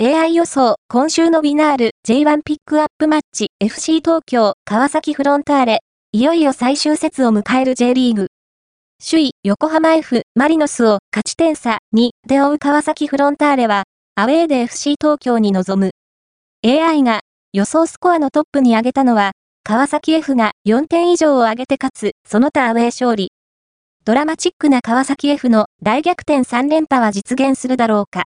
AI 予想、今週のビナール J1 ピックアップマッチ FC 東京川崎フロンターレ。いよいよ最終節を迎える J リーグ。首位横浜 F マリノスを勝ち点差2で追う川崎フロンターレは、アウェーで FC 東京に臨む。AI が予想スコアのトップに上げたのは、川崎 F が4点以上を上げて勝つ、その他アウェー勝利。ドラマチックな川崎 F の大逆転3連覇は実現するだろうか。